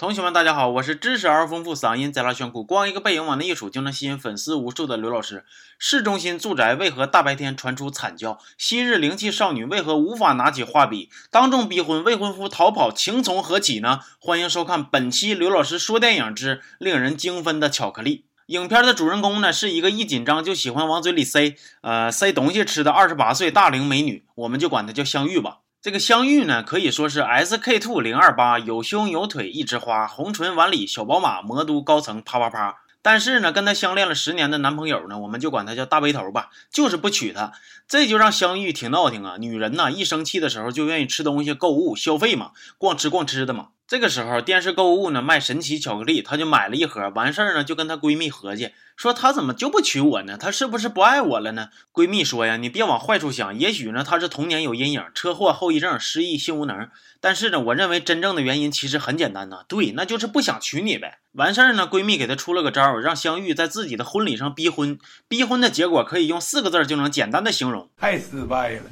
同学们，大家好，我是知识而丰富、嗓音贼拉炫酷、光一个背影往那一杵就能吸引粉丝无数的刘老师。市中心住宅为何大白天传出惨叫？昔日灵气少女为何无法拿起画笔？当众逼婚，未婚夫逃跑，情从何起呢？欢迎收看本期刘老师说电影之令人精分的巧克力。影片的主人公呢，是一个一紧张就喜欢往嘴里塞，呃，塞东西吃的二十八岁大龄美女，我们就管她叫香玉吧。这个香玉呢，可以说是 SK two 零二八，有胸有腿一枝花，红唇晚里小宝马，魔都高层啪啪啪。但是呢，跟她相恋了十年的男朋友呢，我们就管他叫大背头吧，就是不娶她，这就让香玉挺闹挺啊。女人呐，一生气的时候就愿意吃东西、购物、消费嘛，逛吃逛吃的嘛。这个时候电视购物呢卖神奇巧克力，她就买了一盒，完事儿呢就跟她闺蜜合计。说她怎么就不娶我呢？她是不是不爱我了呢？闺蜜说呀，你别往坏处想，也许呢他是童年有阴影，车祸后遗症，失忆，性无能。但是呢，我认为真正的原因其实很简单呐，对，那就是不想娶你呗。完事儿呢，闺蜜给她出了个招儿，让香玉在自己的婚礼上逼婚。逼婚的结果可以用四个字就能简单的形容，太失败了。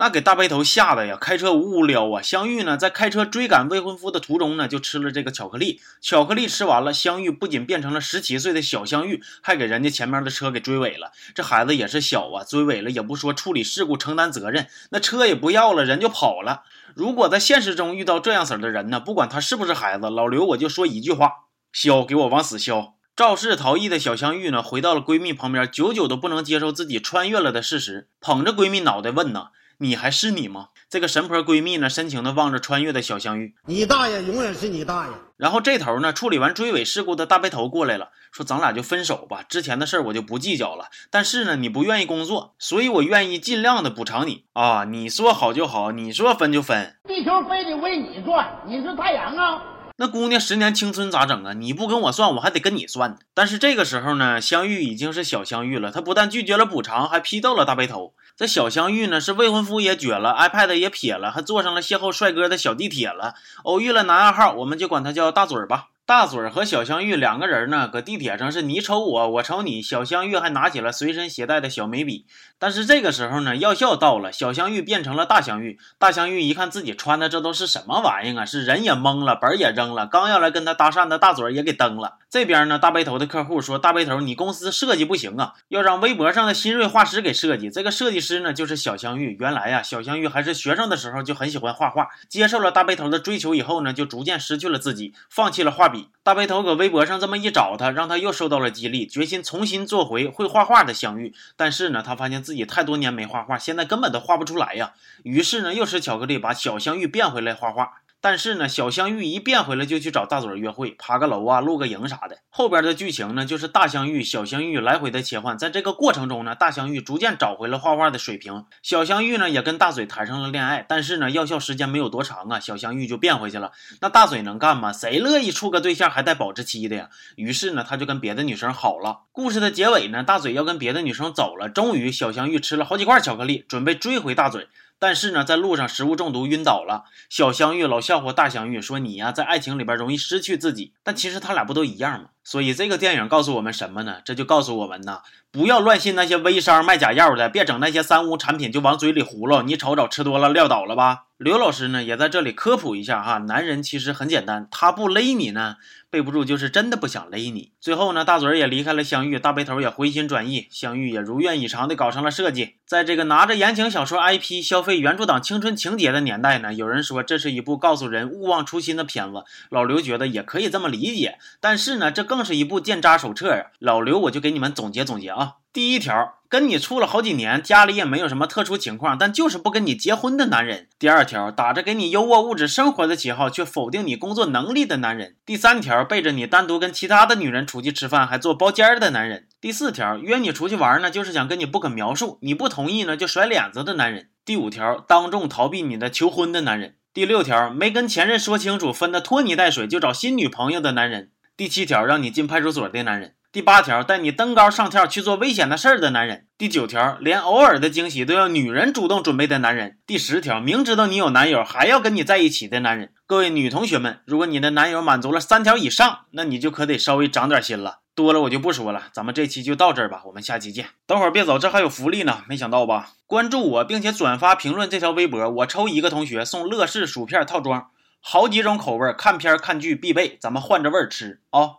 那给大背头吓得呀，开车呜呜撩啊！香玉呢，在开车追赶未婚夫的途中呢，就吃了这个巧克力。巧克力吃完了，香玉不仅变成了十七岁的小香玉，还给人家前面的车给追尾了。这孩子也是小啊，追尾了也不说处理事故承担责任，那车也不要了，人就跑了。如果在现实中遇到这样式儿的人呢，不管他是不是孩子，老刘我就说一句话：削，给我往死削！肇事逃逸的小香玉呢，回到了闺蜜旁边，久久都不能接受自己穿越了的事实，捧着闺蜜脑袋问呐。你还是你吗？这个神婆闺蜜呢，深情的望着穿越的小香玉。你大爷永远是你大爷。然后这头呢，处理完追尾事故的大背头过来了，说咱俩就分手吧，之前的事儿我就不计较了。但是呢，你不愿意工作，所以我愿意尽量的补偿你啊。你说好就好，你说分就分。地球非得为你转，你是太阳啊。那姑娘十年青春咋整啊？你不跟我算，我还得跟你算。但是这个时候呢，香玉已经是小香玉了，她不但拒绝了补偿，还批斗了大背头。这小香玉呢，是未婚夫也撅了，iPad 也撇了，还坐上了邂逅帅哥的小地铁了，偶遇了男二号，我们就管他叫大嘴吧。大嘴和小香玉两个人呢，搁地铁上是你瞅我，我瞅你。小香玉还拿起了随身携带的小眉笔。但是这个时候呢，药效到了，小香玉变成了大香玉。大香玉一看自己穿的这都是什么玩意儿啊？是人也懵了，本儿也扔了，刚要来跟他搭讪的大嘴也给蹬了。这边呢，大背头的客户说：“大背头，你公司设计不行啊，要让微博上的新锐画师给设计。”这个设计师呢，就是小香玉。原来呀，小香玉还是学生的时候就很喜欢画画，接受了大背头的追求以后呢，就逐渐失去了自己，放弃了画笔。大背头搁微博上这么一找他，让他又受到了激励，决心重新做回会画画的相遇。但是呢，他发现自己太多年没画画，现在根本都画不出来呀。于是呢，又吃巧克力把小香玉变回来画画。但是呢，小香玉一变回来就去找大嘴约会，爬个楼啊，露个营啥的。后边的剧情呢，就是大香玉、小香玉来回的切换。在这个过程中呢，大香玉逐渐找回了画画的水平，小香玉呢也跟大嘴谈上了恋爱。但是呢，药效时间没有多长啊，小香玉就变回去了。那大嘴能干吗？谁乐意处个对象还带保质期的呀？于是呢，他就跟别的女生好了。故事的结尾呢，大嘴要跟别的女生走了。终于，小香玉吃了好几块巧克力，准备追回大嘴。但是呢，在路上食物中毒晕倒了。小相遇老笑话大相遇说：“你呀，在爱情里边容易失去自己。”但其实他俩不都一样吗？所以这个电影告诉我们什么呢？这就告诉我们呐，不要乱信那些微商卖假药的，别整那些三无产品就往嘴里葫芦。你瞅瞅，吃多了撂倒了吧？刘老师呢，也在这里科普一下哈，男人其实很简单，他不勒你呢，备不住就是真的不想勒你。最后呢，大嘴也离开了香玉，大背头也回心转意，香玉也如愿以偿的搞上了设计。在这个拿着言情小说 IP 消费原著党青春情节的年代呢，有人说这是一部告诉人勿忘初心的片子，老刘觉得也可以这么理解。但是呢，这更更是一部鉴渣手册呀。老刘我就给你们总结总结啊。第一条，跟你处了好几年，家里也没有什么特殊情况，但就是不跟你结婚的男人。第二条，打着给你优渥物质生活的旗号，却否定你工作能力的男人。第三条，背着你单独跟其他的女人出去吃饭，还做包间的男人。第四条，约你出去玩呢，就是想跟你不可描述，你不同意呢就甩脸子的男人。第五条，当众逃避你的求婚的男人。第六条，没跟前任说清楚，分的拖泥带水就找新女朋友的男人。第七条，让你进派出所的男人。第八条，带你登高上跳去做危险的事儿的男人；第九条，连偶尔的惊喜都要女人主动准备的男人；第十条，明知道你有男友还要跟你在一起的男人。各位女同学们，如果你的男友满足了三条以上，那你就可得稍微长点心了。多了我就不说了，咱们这期就到这儿吧，我们下期见。等会儿别走，这还有福利呢，没想到吧？关注我并且转发评论这条微博，我抽一个同学送乐事薯片套装。好几种口味，看片看剧必备，咱们换着味儿吃啊。